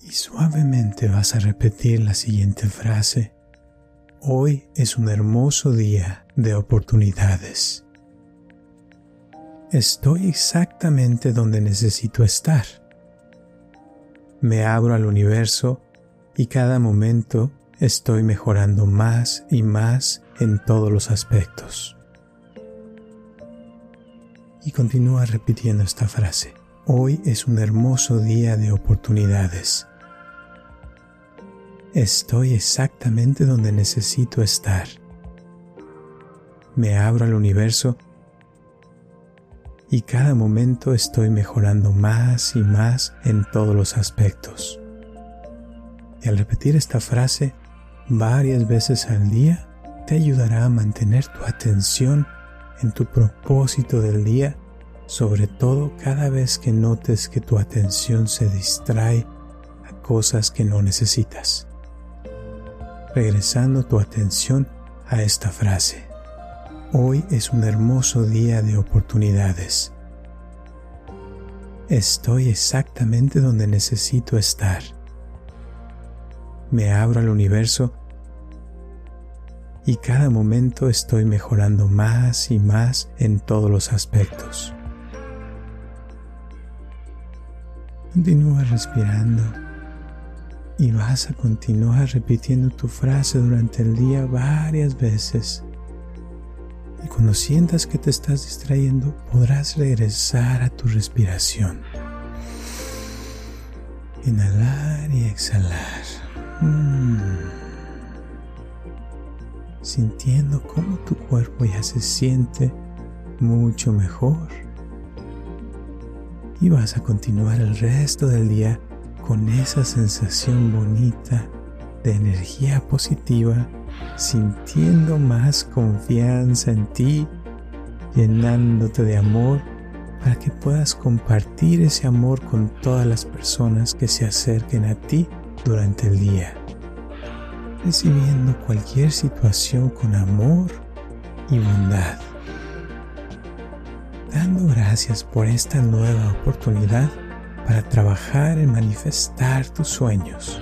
suavemente vas a repetir la siguiente frase. Hoy es un hermoso día de oportunidades. Estoy exactamente donde necesito estar. Me abro al universo y cada momento estoy mejorando más y más en todos los aspectos. Y continúa repitiendo esta frase. Hoy es un hermoso día de oportunidades. Estoy exactamente donde necesito estar. Me abro al universo y cada momento estoy mejorando más y más en todos los aspectos. Y al repetir esta frase varias veces al día, te ayudará a mantener tu atención en tu propósito del día, sobre todo cada vez que notes que tu atención se distrae a cosas que no necesitas. Regresando tu atención a esta frase. Hoy es un hermoso día de oportunidades. Estoy exactamente donde necesito estar. Me abro al universo y cada momento estoy mejorando más y más en todos los aspectos. Continúa respirando y vas a continuar repitiendo tu frase durante el día varias veces. Y cuando sientas que te estás distrayendo, podrás regresar a tu respiración. Inhalar y exhalar. Mm. Sintiendo cómo tu cuerpo ya se siente mucho mejor. Y vas a continuar el resto del día con esa sensación bonita de energía positiva sintiendo más confianza en ti, llenándote de amor para que puedas compartir ese amor con todas las personas que se acerquen a ti durante el día, recibiendo cualquier situación con amor y bondad, dando gracias por esta nueva oportunidad para trabajar en manifestar tus sueños.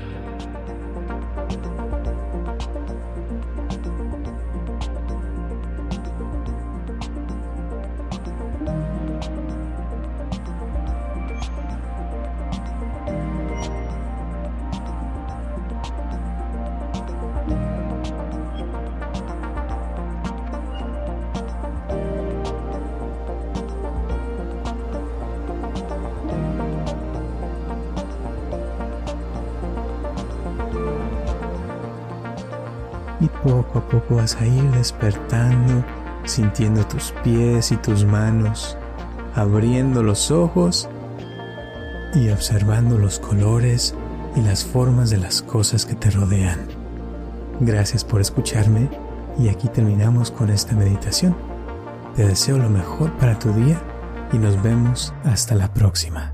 Y poco a poco vas a ir despertando, sintiendo tus pies y tus manos, abriendo los ojos y observando los colores y las formas de las cosas que te rodean. Gracias por escucharme y aquí terminamos con esta meditación. Te deseo lo mejor para tu día y nos vemos hasta la próxima.